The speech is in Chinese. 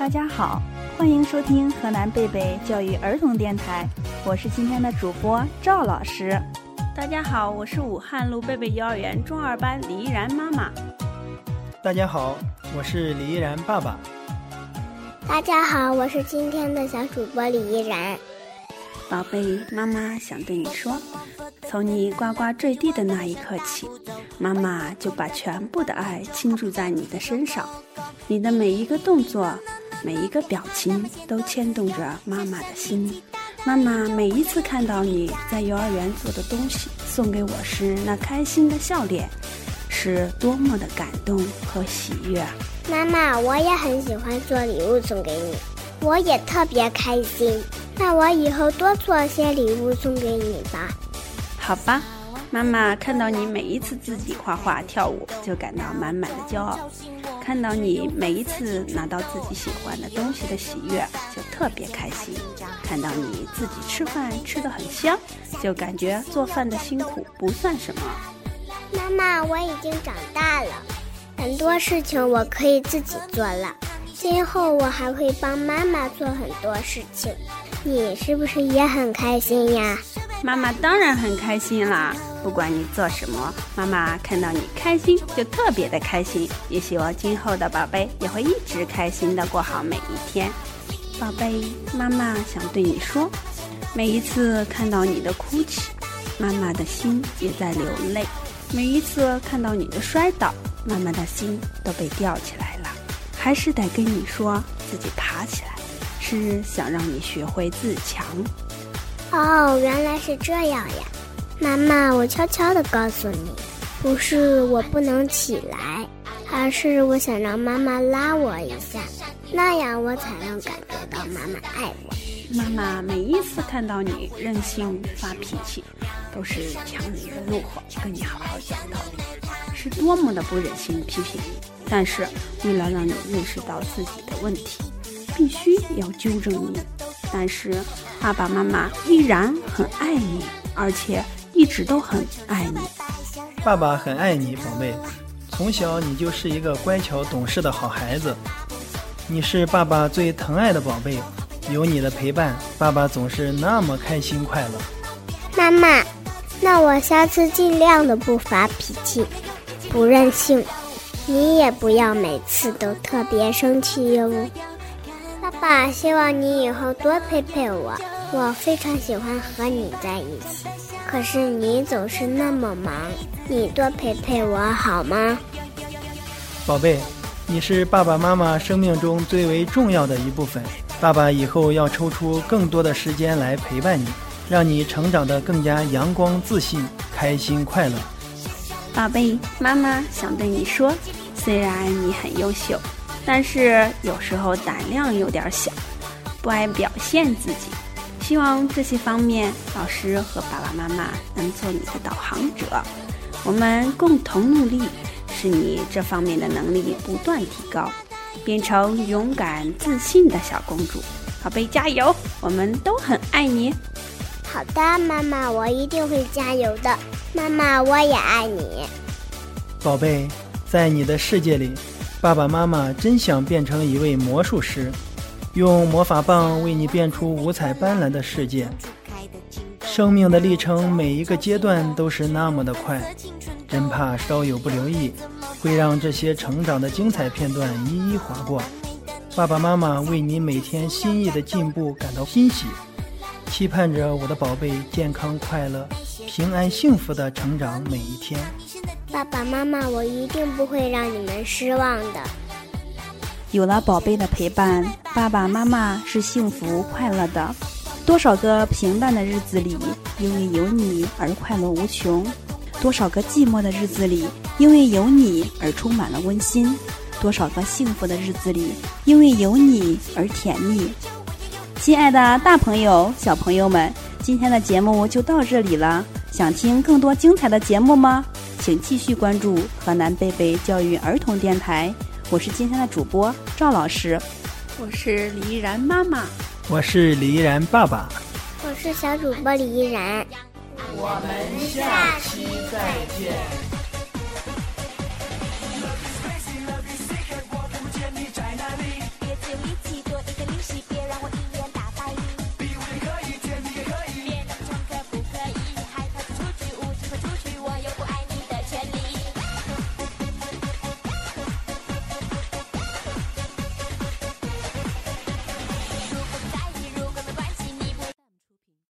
大家好，欢迎收听河南贝贝教育儿童电台，我是今天的主播赵老师。大家好，我是武汉路贝贝幼儿园中二班李依然妈妈。大家好，我是李依然爸爸。大家好，我是今天的小主播李依然。宝贝，妈妈想对你说，从你呱呱坠地的那一刻起，妈妈就把全部的爱倾注在你的身上。你的每一个动作，每一个表情，都牵动着妈妈的心。妈妈每一次看到你在幼儿园做的东西，送给我时那开心的笑脸，是多么的感动和喜悦。妈妈，我也很喜欢做礼物送给你，我也特别开心。那我以后多做些礼物送给你吧。好吧，妈妈看到你每一次自己画画跳舞，就感到满满的骄傲；看到你每一次拿到自己喜欢的东西的喜悦，就特别开心；看到你自己吃饭吃得很香，就感觉做饭的辛苦不算什么。妈妈，我已经长大了，很多事情我可以自己做了，今后我还会帮妈妈做很多事情。你是不是也很开心呀？妈妈当然很开心啦！不管你做什么，妈妈看到你开心就特别的开心。也希望今后的宝贝也会一直开心的过好每一天。宝贝，妈妈想对你说，每一次看到你的哭泣，妈妈的心也在流泪；每一次看到你的摔倒，妈妈的心都被吊起来了。还是得跟你说，自己爬起来。是想让你学会自强。哦，原来是这样呀，妈妈，我悄悄地告诉你，不是我不能起来，而是我想让妈妈拉我一下，那样我才能感觉到妈妈爱我。妈妈每一次看到你任性发脾气，都是强忍着怒火跟你好好讲道理，是多么的不忍心批评你，但是为了让你认识到自己的问题。必须要纠正你，但是爸爸妈妈依然很爱你，而且一直都很爱你。爸爸很爱你，宝贝，从小你就是一个乖巧懂事的好孩子，你是爸爸最疼爱的宝贝，有你的陪伴，爸爸总是那么开心快乐。妈妈，那我下次尽量的不发脾气，不任性，你也不要每次都特别生气哟。爸爸，希望你以后多陪陪我，我非常喜欢和你在一起。可是你总是那么忙，你多陪陪我好吗？宝贝，你是爸爸妈妈生命中最为重要的一部分，爸爸以后要抽出更多的时间来陪伴你，让你成长得更加阳光、自信、开心、快乐。宝贝，妈妈想对你说，虽然你很优秀。但是有时候胆量有点小，不爱表现自己。希望这些方面，老师和爸爸妈妈能做你的导航者，我们共同努力，使你这方面的能力不断提高，变成勇敢自信的小公主。宝贝，加油！我们都很爱你。好的，妈妈，我一定会加油的。妈妈，我也爱你。宝贝，在你的世界里。爸爸妈妈真想变成一位魔术师，用魔法棒为你变出五彩斑斓的世界。生命的历程每一个阶段都是那么的快，真怕稍有不留意，会让这些成长的精彩片段一一划过。爸爸妈妈为你每天心意的进步感到欣喜，期盼着我的宝贝健康快乐、平安幸福的成长每一天。爸爸妈妈，我一定不会让你们失望的。有了宝贝的陪伴，爸爸妈妈是幸福快乐的。多少个平淡的日子里，因为有你而快乐无穷；多少个寂寞的日子里，因为有你而充满了温馨；多少个幸福的日子里，因为有你而甜蜜。亲爱的，大朋友、小朋友们，今天的节目就到这里了。想听更多精彩的节目吗？请继续关注河南贝贝教育儿童电台，我是今天的主播赵老师，我是李依然妈妈，我是李依然爸爸，我是小主播李依然，我们下期再见。